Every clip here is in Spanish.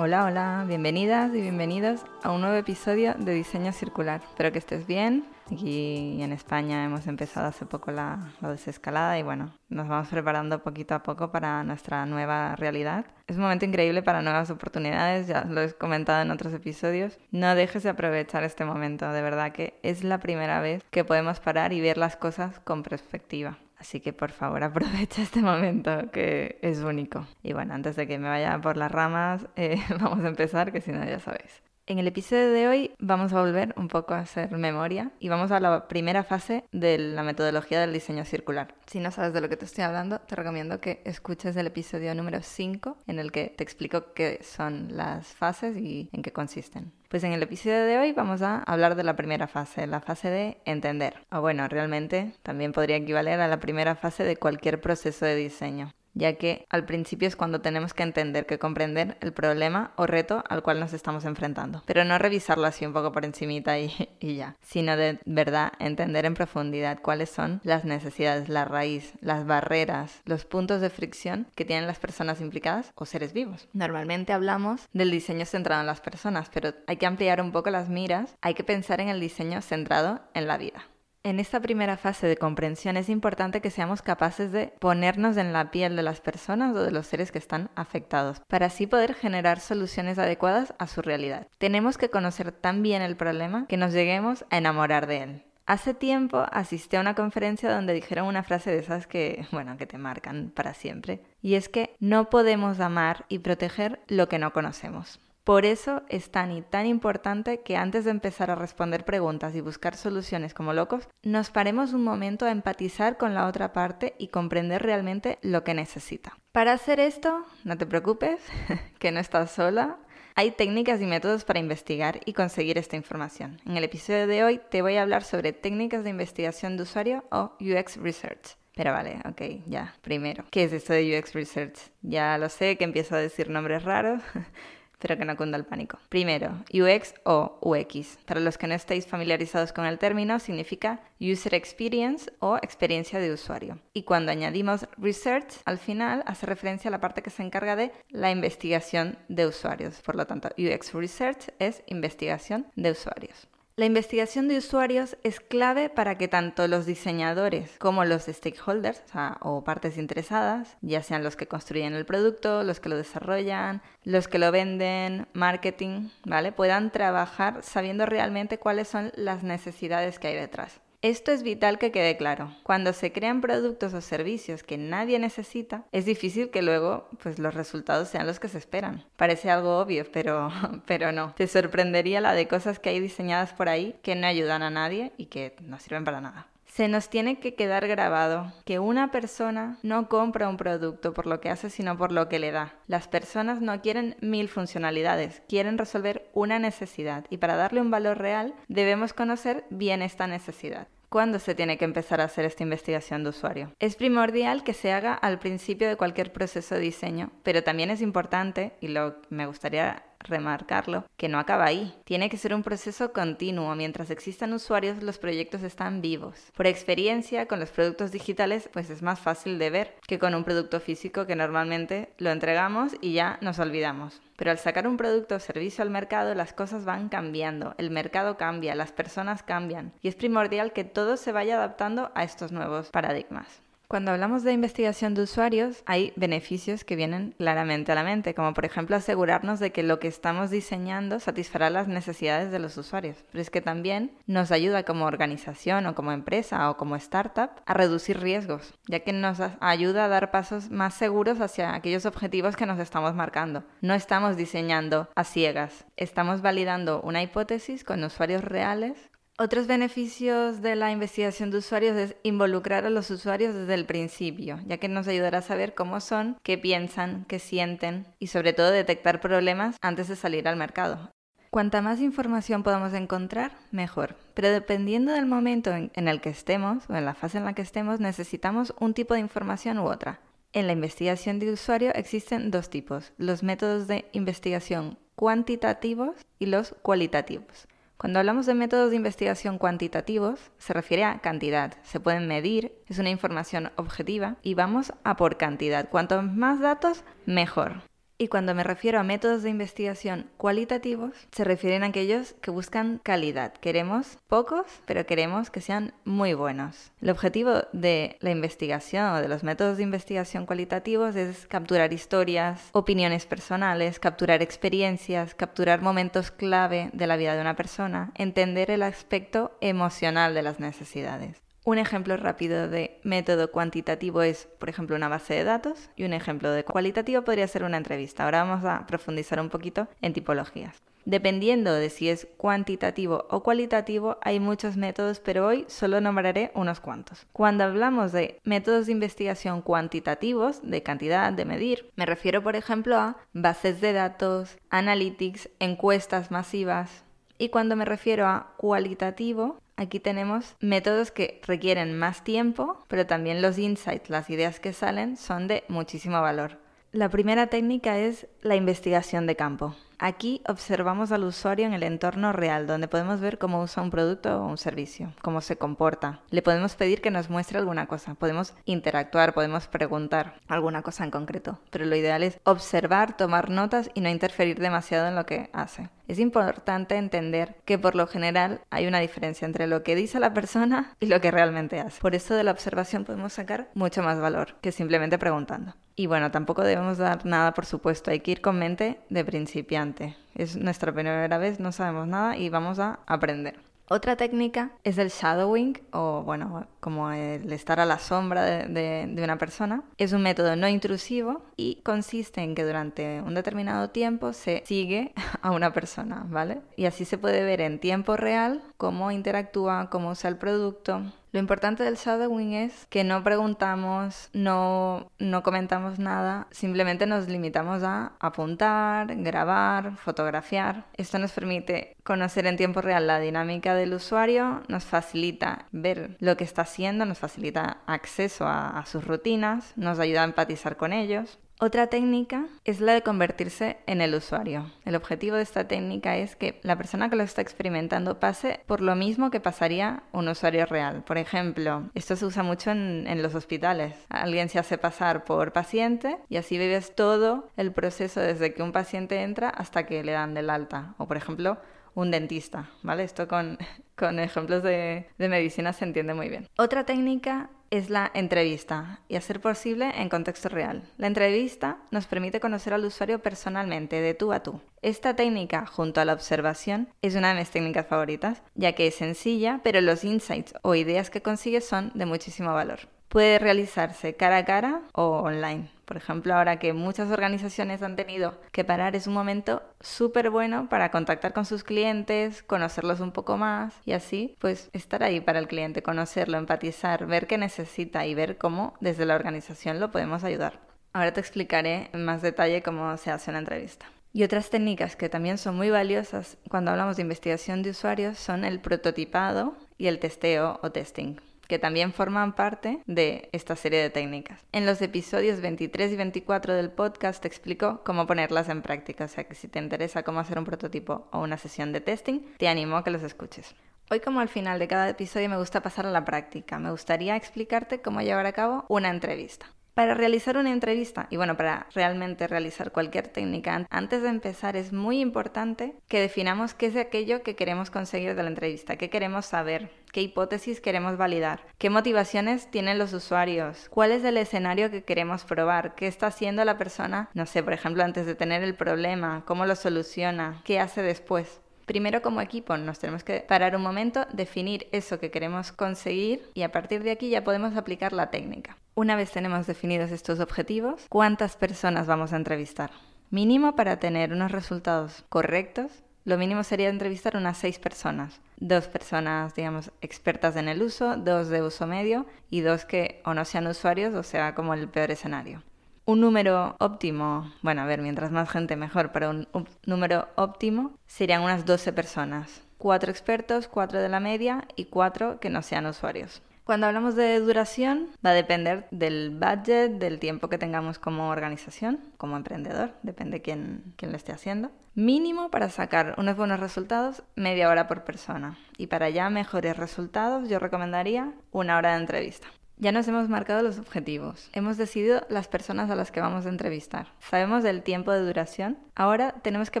Hola, hola, bienvenidas y bienvenidos a un nuevo episodio de Diseño Circular. Espero que estés bien. Aquí en España hemos empezado hace poco la, desescalada y bueno, nos vamos preparando poquito a poco para nuestra nueva realidad. Es un momento increíble para nuevas oportunidades, ya lo he comentado en otros episodios. No dejes de aprovechar este momento, de verdad que es la primera vez que podemos parar y ver las cosas con perspectiva. Así que por favor aprovecha este momento que es único. Y bueno, antes de que me vaya por las ramas, eh, vamos a empezar, que si no ya sabéis. En el episodio de hoy vamos a volver un poco a hacer memoria y vamos a la primera fase de la metodología del diseño circular. Si no sabes de lo que te estoy hablando, te recomiendo que escuches el episodio número 5 en el que te explico qué son las fases y en qué consisten. Pues en el episodio de hoy vamos a hablar de la primera fase, la fase de entender. O bueno, realmente también podría equivaler a la primera fase de cualquier proceso de diseño ya que al principio es cuando tenemos que entender, que comprender el problema o reto al cual nos estamos enfrentando. Pero no revisarlo así un poco por encimita y, y ya, sino de verdad entender en profundidad cuáles son las necesidades, la raíz, las barreras, los puntos de fricción que tienen las personas implicadas o seres vivos. Normalmente hablamos del diseño centrado en las personas, pero hay que ampliar un poco las miras, hay que pensar en el diseño centrado en la vida. En esta primera fase de comprensión es importante que seamos capaces de ponernos en la piel de las personas o de los seres que están afectados, para así poder generar soluciones adecuadas a su realidad. Tenemos que conocer tan bien el problema que nos lleguemos a enamorar de él. Hace tiempo asistí a una conferencia donde dijeron una frase de esas que, bueno, que te marcan para siempre, y es que no podemos amar y proteger lo que no conocemos. Por eso es tan y tan importante que antes de empezar a responder preguntas y buscar soluciones como locos, nos paremos un momento a empatizar con la otra parte y comprender realmente lo que necesita. Para hacer esto, no te preocupes, que no estás sola. Hay técnicas y métodos para investigar y conseguir esta información. En el episodio de hoy te voy a hablar sobre técnicas de investigación de usuario o UX Research. Pero vale, ok, ya. Primero, ¿qué es esto de UX Research? Ya lo sé que empiezo a decir nombres raros, pero que no cunda el pánico. Primero, UX o UX. Para los que no estéis familiarizados con el término, significa User Experience o experiencia de usuario. Y cuando añadimos Research, al final hace referencia a la parte que se encarga de la investigación de usuarios. Por lo tanto, UX Research es investigación de usuarios. La investigación de usuarios es clave para que tanto los diseñadores como los stakeholders o, partes interesadas, ya sean los que construyen el producto, los que lo desarrollan, los que lo venden, marketing, ¿vale? Puedan trabajar sabiendo realmente cuáles son las necesidades que hay detrás. Esto es vital que quede claro. Cuando se crean productos o servicios que nadie necesita, es difícil que luego pues, los resultados sean los que se esperan. Parece algo obvio, pero, pero no. Te sorprendería la de cosas que hay diseñadas por ahí que no ayudan a nadie y que no sirven para nada. Se nos tiene que quedar grabado que una persona no compra un producto por lo que hace, sino por lo que le da. Las personas no quieren mil funcionalidades, quieren resolver una necesidad y para darle un valor real debemos conocer bien esta necesidad. ¿Cuándo se tiene que empezar a hacer esta investigación de usuario? Es primordial que se haga al principio de cualquier proceso de diseño, pero también es importante, y lo me gustaría remarcarlo, que no acaba ahí. Tiene que ser un proceso continuo. Mientras existan usuarios, los proyectos están vivos. Por experiencia, con los productos digitales, pues es más fácil de ver que con un producto físico que normalmente lo entregamos y ya nos olvidamos. Pero al sacar un producto o servicio al mercado, las cosas van cambiando, el mercado cambia, las personas cambian y es primordial que todo se vaya adaptando a estos nuevos paradigmas. Cuando hablamos de investigación de usuarios, hay beneficios que vienen claramente a la mente, como por ejemplo asegurarnos de que lo que estamos diseñando satisfará las necesidades de los usuarios. Pero es que también nos ayuda como organización o como empresa o como startup a reducir riesgos, ya que nos ayuda a dar pasos más seguros hacia aquellos objetivos que nos estamos marcando. No estamos diseñando a ciegas, estamos validando una hipótesis con usuarios reales otros beneficios de la investigación de usuarios es involucrar a los usuarios desde el principio, ya que nos ayudará a saber cómo son, qué piensan, qué sienten y sobre todo detectar problemas antes de salir al mercado. Cuanta más información podamos encontrar, mejor. Pero dependiendo del momento en, el que estemos o en la fase en la que estemos, necesitamos un tipo de información u otra. En la investigación de usuario existen dos tipos, los métodos de investigación cuantitativos y los cualitativos. Cuando hablamos de métodos de investigación cuantitativos, se refiere a cantidad, se pueden medir, es una información objetiva y vamos a por cantidad. Cuanto más datos, mejor. Y cuando me refiero a métodos de investigación cualitativos, se refieren a aquellos que buscan calidad. Queremos pocos, pero queremos que sean muy buenos. El objetivo de la investigación o de los métodos de investigación cualitativos es capturar historias, opiniones personales, capturar experiencias, capturar momentos clave de la vida de una persona, entender el aspecto emocional de las necesidades. Un ejemplo rápido de método cuantitativo es, por ejemplo, una base de datos y un ejemplo de cualitativo podría ser una entrevista. Ahora vamos a profundizar un poquito en tipologías. Dependiendo de si es cuantitativo o cualitativo, hay muchos métodos, pero hoy solo nombraré unos cuantos. Cuando hablamos de métodos de investigación cuantitativos, de cantidad, de medir, me refiero, por ejemplo, a bases de datos, analytics, encuestas masivas. Y cuando me refiero a cualitativo, Aquí tenemos métodos que requieren más tiempo, pero también los insights, las ideas que salen, son de muchísimo valor. La primera técnica es la investigación de campo. Aquí observamos al usuario en el entorno real, donde podemos ver cómo usa un producto o un servicio, cómo se comporta. Le podemos pedir que nos muestre alguna cosa, podemos interactuar, podemos preguntar alguna cosa en concreto, pero lo ideal es observar, tomar notas y no interferir demasiado en lo que hace. Es importante entender que por lo general hay una diferencia entre lo que dice la persona y lo que realmente hace. Por eso de la observación podemos sacar mucho más valor que simplemente preguntando. Y bueno, tampoco debemos dar nada por supuesto, hay que ir con mente de principiante. Es nuestra primera vez, no sabemos nada y vamos a aprender. Otra técnica es el shadowing, o bueno, como el estar a la sombra de, una persona. Es un método no intrusivo y consiste en que durante un determinado tiempo se sigue a una persona, ¿vale? Y así se puede ver en tiempo real cómo interactúa, cómo usa el producto, lo importante del shadowing es que no preguntamos, no, no comentamos nada, simplemente nos limitamos a apuntar, grabar, fotografiar. Esto nos permite conocer en tiempo real la dinámica del usuario, nos facilita ver lo que está haciendo, nos facilita acceso a sus rutinas, nos ayuda a empatizar con ellos. Otra técnica es la de convertirse en el usuario. El objetivo de esta técnica es que la persona que lo está experimentando pase por lo mismo que pasaría un usuario real. Por ejemplo, esto se usa mucho en, los hospitales. Alguien se hace pasar por paciente y así vives todo el proceso desde que un paciente entra hasta que le dan del alta. O por ejemplo, un dentista, ¿vale? Esto con, ejemplos de, de medicina se entiende muy bien. Otra técnica es la entrevista y a ser posible en contexto real. La entrevista nos permite conocer al usuario personalmente, de tú a tú. Esta técnica, junto a la observación, es una de mis técnicas favoritas, ya que es sencilla, pero los insights o ideas que consigue son de muchísimo valor. Puede realizarse cara a cara o online. Por ejemplo, ahora que muchas organizaciones han tenido que parar, es un momento súper bueno para contactar con sus clientes, conocerlos un poco más y así, pues estar ahí para el cliente, conocerlo, empatizar, ver qué necesita y ver cómo desde la organización lo podemos ayudar. Ahora te explicaré en más detalle cómo se hace una entrevista. Y otras técnicas que también son muy valiosas cuando hablamos de investigación de usuarios son el prototipado y el testeo o testing que también forman parte de esta serie de técnicas. En los episodios 23 y 24 del podcast te explico cómo ponerlas en práctica, o sea que si te interesa cómo hacer un prototipo o una sesión de testing, te animo a que los escuches. Hoy como al final de cada episodio me gusta pasar a la práctica, me gustaría explicarte cómo llevar a cabo una entrevista. Para realizar una entrevista y bueno, para realmente realizar cualquier técnica, antes de empezar es muy importante que definamos qué es aquello que queremos conseguir de la entrevista, qué queremos saber, qué hipótesis queremos validar, qué motivaciones tienen los usuarios, cuál es el escenario que queremos probar, qué está haciendo la persona, no sé, por ejemplo, antes de tener el problema, cómo lo soluciona, qué hace después. Primero como equipo nos tenemos que parar un momento, definir eso que queremos conseguir y a partir de aquí ya podemos aplicar la técnica. Una vez tenemos definidos estos objetivos, ¿cuántas personas vamos a entrevistar? Mínimo para tener unos resultados correctos, lo mínimo sería entrevistar unas seis personas. Dos personas, digamos, expertas en el uso, dos de uso medio y dos que o no sean usuarios o sea como el peor escenario. Un número óptimo, bueno, a ver, mientras más gente mejor, pero un, un número óptimo serían unas 12 personas. Cuatro expertos, cuatro de la media y cuatro que no sean usuarios. Cuando hablamos de duración, va a depender del budget, del tiempo que tengamos como organización, como emprendedor, depende quién, quién lo esté haciendo. Mínimo para sacar unos buenos resultados, media hora por persona. Y para ya mejores resultados, yo recomendaría una hora de entrevista. Ya nos hemos marcado los objetivos, hemos decidido las personas a las que vamos a entrevistar, sabemos del tiempo de duración, ahora tenemos que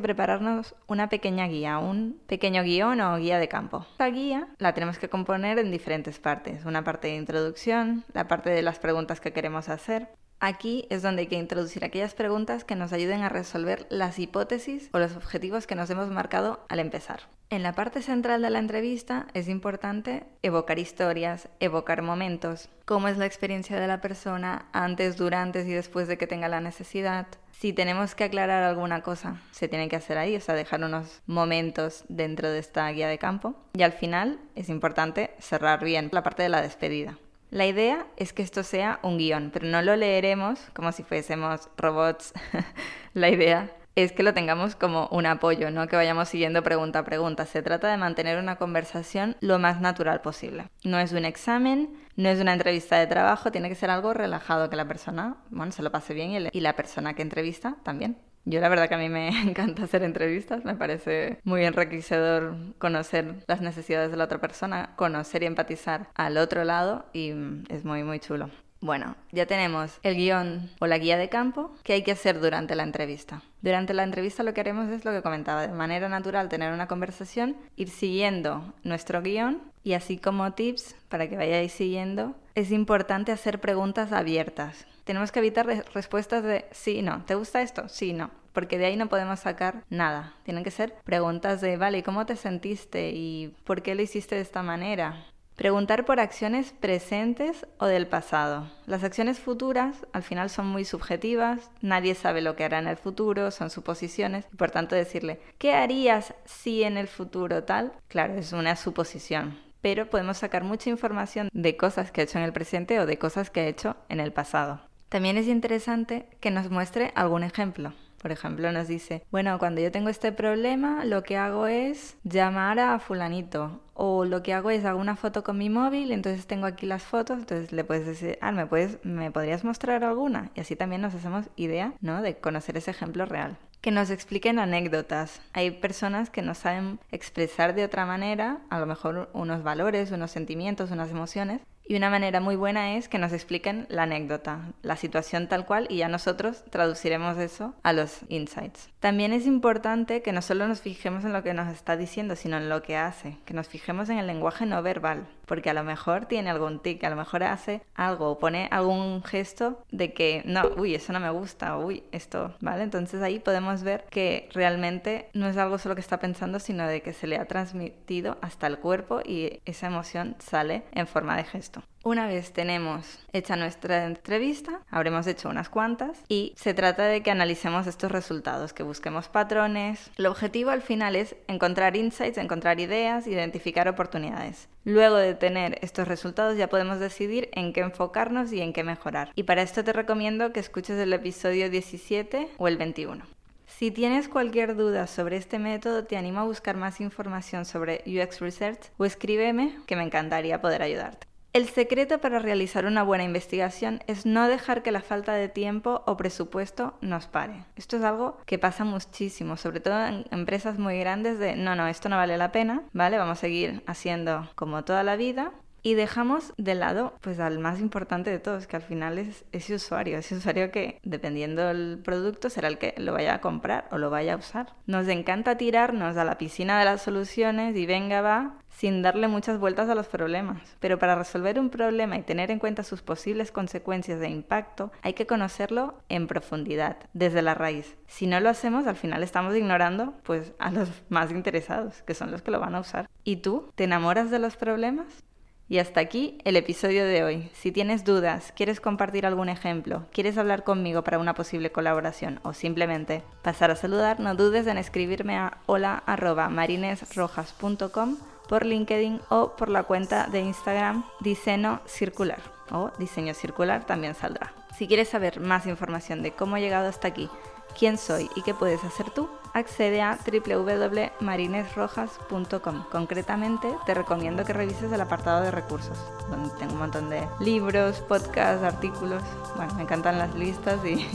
prepararnos una pequeña guía, un pequeño guion o guía de campo. Esta guía la tenemos que componer en diferentes partes, una parte de introducción, la parte de las preguntas que queremos hacer, Aquí es donde hay que introducir aquellas preguntas que nos ayuden a resolver las hipótesis o los objetivos que nos hemos marcado al empezar. En la parte central de la entrevista es importante evocar historias, evocar momentos, cómo es la experiencia de la persona antes, durante y después de que tenga la necesidad. Si tenemos que aclarar alguna cosa, se tiene que hacer ahí, o sea, dejar unos momentos dentro de esta guía de campo. Y al final es importante cerrar bien la parte de la despedida. La idea es que esto sea un guion, pero no lo leeremos como si fuésemos robots. la idea es que lo tengamos como un apoyo, no que vayamos siguiendo pregunta a pregunta. Se trata de mantener una conversación lo más natural posible. No es un examen, no es una entrevista de trabajo, tiene que ser algo relajado, que la persona, bueno, se lo pase bien y, y la persona que entrevista también. Yo la verdad que a mí me encanta hacer entrevistas, me parece muy enriquecedor conocer las necesidades de la otra persona, conocer y empatizar al otro lado y mm, es muy muy chulo. Bueno, ya tenemos el guion o la guía de campo que hay que hacer durante la entrevista. Durante la entrevista lo que haremos es lo que comentaba, de manera natural tener una conversación, ir siguiendo nuestro guion y así como tips para que vayáis siguiendo, es importante hacer preguntas abiertas. Tenemos que evitar respuestas de sí, no, ¿te gusta esto? Sí, no porque de ahí no podemos sacar nada. Tienen que ser preguntas de, vale, ¿cómo te sentiste? ¿Y por qué lo hiciste de esta manera? Preguntar por acciones presentes o del pasado. Las acciones futuras al final son muy subjetivas, nadie sabe lo que hará en el futuro, son suposiciones, y por tanto decirle, ¿qué harías si en el futuro tal? Claro, es una suposición, pero podemos sacar mucha información de cosas que ha hecho en el presente o de cosas que ha hecho en el pasado. También es interesante que nos muestre algún ejemplo. Por ejemplo, nos dice, bueno, cuando yo tengo este problema, lo que hago es llamar a fulanito. O lo que hago es hago una foto con mi móvil, entonces tengo aquí las fotos, entonces le puedes decir, ah, ¿me, puedes, ¿me podrías mostrar alguna? Y así también nos hacemos idea, ¿no? De conocer ese ejemplo real. Que nos expliquen anécdotas. Hay personas que no saben expresar de otra manera, a lo mejor unos valores, unos sentimientos, unas emociones, y una manera muy buena es que nos expliquen la anécdota, la situación tal cual, y ya nosotros traduciremos eso a los insights. También es importante que no solo nos fijemos en lo que nos está diciendo, sino en lo que hace, que nos fijemos en el lenguaje no verbal, porque a lo mejor tiene algún tic, a lo mejor hace algo o pone algún gesto de que no, uy, eso no me gusta, uy, esto, ¿vale? Entonces ahí podemos ver que realmente no es algo solo que está pensando, sino de que se le ha transmitido hasta el cuerpo y esa emoción sale en forma de gesto. Una vez tenemos hecha nuestra entrevista, habremos hecho unas cuantas y se trata de que analicemos estos resultados, que busquemos patrones. El objetivo al final es encontrar insights, encontrar ideas, identificar oportunidades. Luego de tener estos resultados ya podemos decidir en qué enfocarnos y en qué mejorar. Y para esto te recomiendo que escuches el episodio 17 o el 21. Si tienes cualquier duda sobre este método, te animo a buscar más información sobre UX Research o escríbeme que me encantaría poder ayudarte. El secreto para realizar una buena investigación es no dejar que la falta de tiempo o presupuesto nos pare. Esto es algo que pasa muchísimo, sobre todo en empresas muy grandes de no, no, esto no vale la pena, ¿vale? Vamos a seguir haciendo como toda la vida y dejamos de lado pues al más importante de todos, que al final es ese usuario, ese usuario que dependiendo del producto será el que lo vaya a comprar o lo vaya a usar. Nos encanta tirarnos a la piscina de las soluciones y venga va sin darle muchas vueltas a los problemas. Pero para resolver un problema y tener en cuenta sus posibles consecuencias de impacto, hay que conocerlo en profundidad, desde la raíz. Si no lo hacemos, al final estamos ignorando pues a los más interesados, que son los que lo van a usar. ¿Y tú? ¿Te enamoras de los problemas? Y hasta aquí el episodio de hoy. Si tienes dudas, quieres compartir algún ejemplo, quieres hablar conmigo para una posible colaboración o simplemente pasar a saludar, no dudes en escribirme a hola.marinesrojas.com por LinkedIn o por la cuenta de Instagram Diseño Circular o Diseño Circular también saldrá. Si quieres saber más información de cómo he llegado hasta aquí, quién soy y qué puedes hacer tú, accede a www.marinesrojas.com. Concretamente, te recomiendo que revises el apartado de recursos, donde tengo un montón de libros, podcasts, artículos. Bueno, me encantan las listas y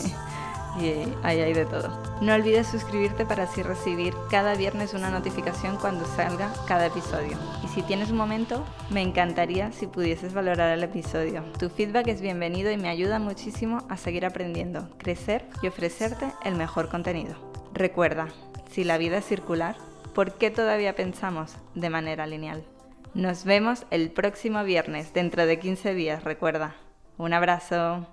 ahí hay de todo. No olvides suscribirte para así recibir cada viernes una notificación cuando salga cada episodio. Y si tienes un momento, me encantaría si pudieses valorar el episodio. Tu feedback es bienvenido y me ayuda muchísimo a seguir aprendiendo, crecer y ofrecerte el mejor contenido. Recuerda, si la vida es circular, ¿por qué todavía pensamos de manera lineal? Nos vemos el próximo viernes, dentro de 15 días, recuerda. Un abrazo.